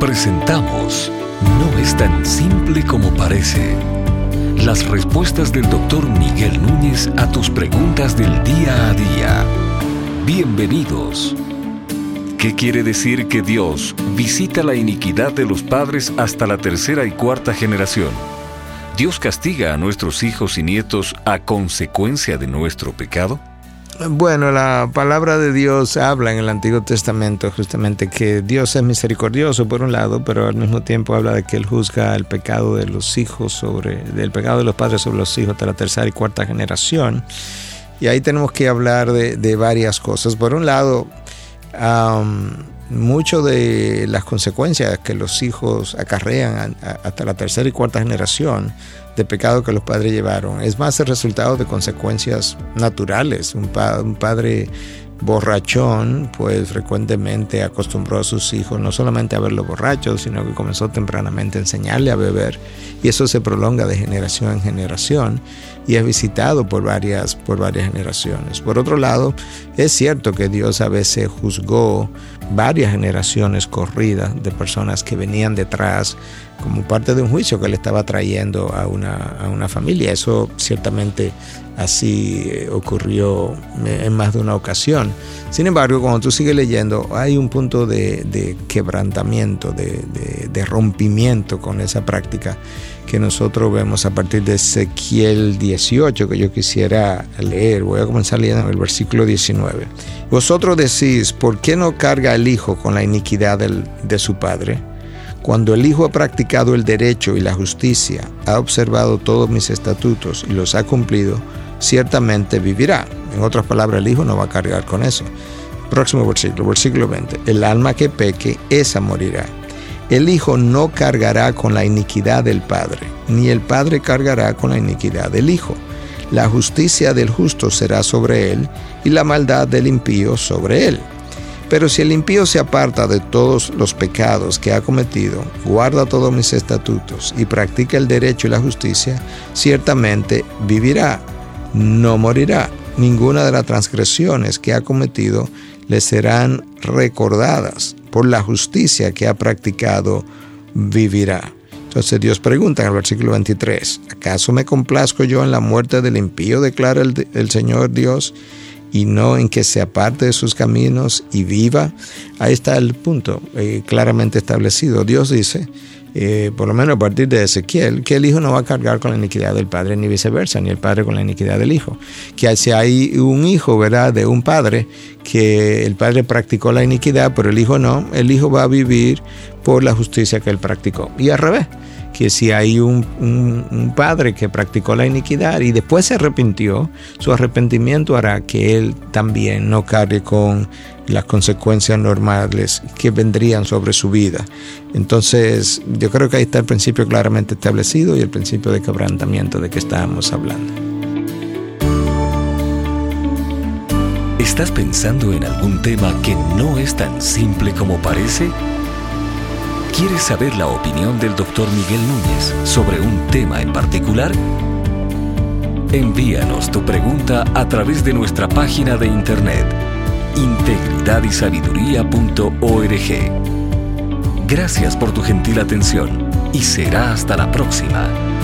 Presentamos No es tan simple como parece. Las respuestas del doctor Miguel Núñez a tus preguntas del día a día. Bienvenidos. ¿Qué quiere decir que Dios visita la iniquidad de los padres hasta la tercera y cuarta generación? ¿Dios castiga a nuestros hijos y nietos a consecuencia de nuestro pecado? Bueno, la palabra de Dios habla en el Antiguo Testamento justamente que Dios es misericordioso por un lado, pero al mismo tiempo habla de que Él juzga el pecado de los hijos sobre, del pecado de los padres sobre los hijos de la tercera y cuarta generación. Y ahí tenemos que hablar de, varias cosas. Por un lado, mucho de las consecuencias que los hijos acarrean hasta la tercera y cuarta generación de pecado que los padres llevaron es más el resultado de consecuencias naturales. Un, padre borrachón, pues frecuentemente acostumbró a sus hijos no solamente a verlo borrachos, sino que comenzó tempranamente a enseñarle a beber. Y eso se prolonga de generación en generación y es visitado por varias, por varias generaciones. Por otro lado, es cierto que Dios a veces juzgó varias generaciones corridas de personas que venían detrás como parte de un juicio que le estaba trayendo a una, a una familia. Eso ciertamente así eh, ocurrió en más de una ocasión. Sin embargo, cuando tú sigues leyendo, hay un punto de, quebrantamiento, de, de, rompimiento con esa práctica que nosotros vemos a partir de Ezequiel 18, que yo quisiera leer. Voy a comenzar leyendo el versículo 19. Vosotros decís, ¿por qué no carga el Hijo con la iniquidad de su Padre? Cuando el Hijo ha practicado el derecho y la justicia, ha observado todos mis estatutos y los ha cumplido, ciertamente vivirá. En otras palabras, el Hijo no va a cargar con eso. Próximo versículo, versículo 20. El alma que peque, esa morirá. El Hijo no cargará con la iniquidad del Padre, ni el Padre cargará con la iniquidad del Hijo. La justicia del justo será sobre él, y la maldad del impío sobre él. Pero si el impío se aparta de todos los pecados que ha cometido, guarda todos mis estatutos y practica el derecho y la justicia, ciertamente vivirá, no morirá. Ninguna de las transgresiones que ha cometido le serán recordadas. Por la justicia que ha practicado, vivirá. Entonces Dios pregunta en el versículo 23, ¿acaso me complazco yo en la muerte del impío? declara el, Señor Dios y no en que se aparte de sus caminos y viva. Ahí está el punto eh, claramente establecido. Dios dice, eh, por lo menos a partir de Ezequiel, que el hijo no va a cargar con la iniquidad del padre ni viceversa, ni el padre con la iniquidad del hijo. Que si hay un hijo, ¿verdad?, de un padre, que el padre practicó la iniquidad, pero el hijo no, el hijo va a vivir por la justicia que él practicó. Y al revés que si hay un, padre que practicó la iniquidad y después se arrepintió, su arrepentimiento hará que él también no cargue con las consecuencias normales que vendrían sobre su vida. Entonces, yo creo que ahí está el principio claramente establecido y el principio de quebrantamiento de que estábamos hablando. ¿Estás pensando en algún tema que no es tan simple como parece? ¿Quieres saber la opinión del doctor Miguel Núñez sobre un tema en particular? Envíanos tu pregunta a través de nuestra página de internet integridadysabiduría.org. Gracias por tu gentil atención y será hasta la próxima.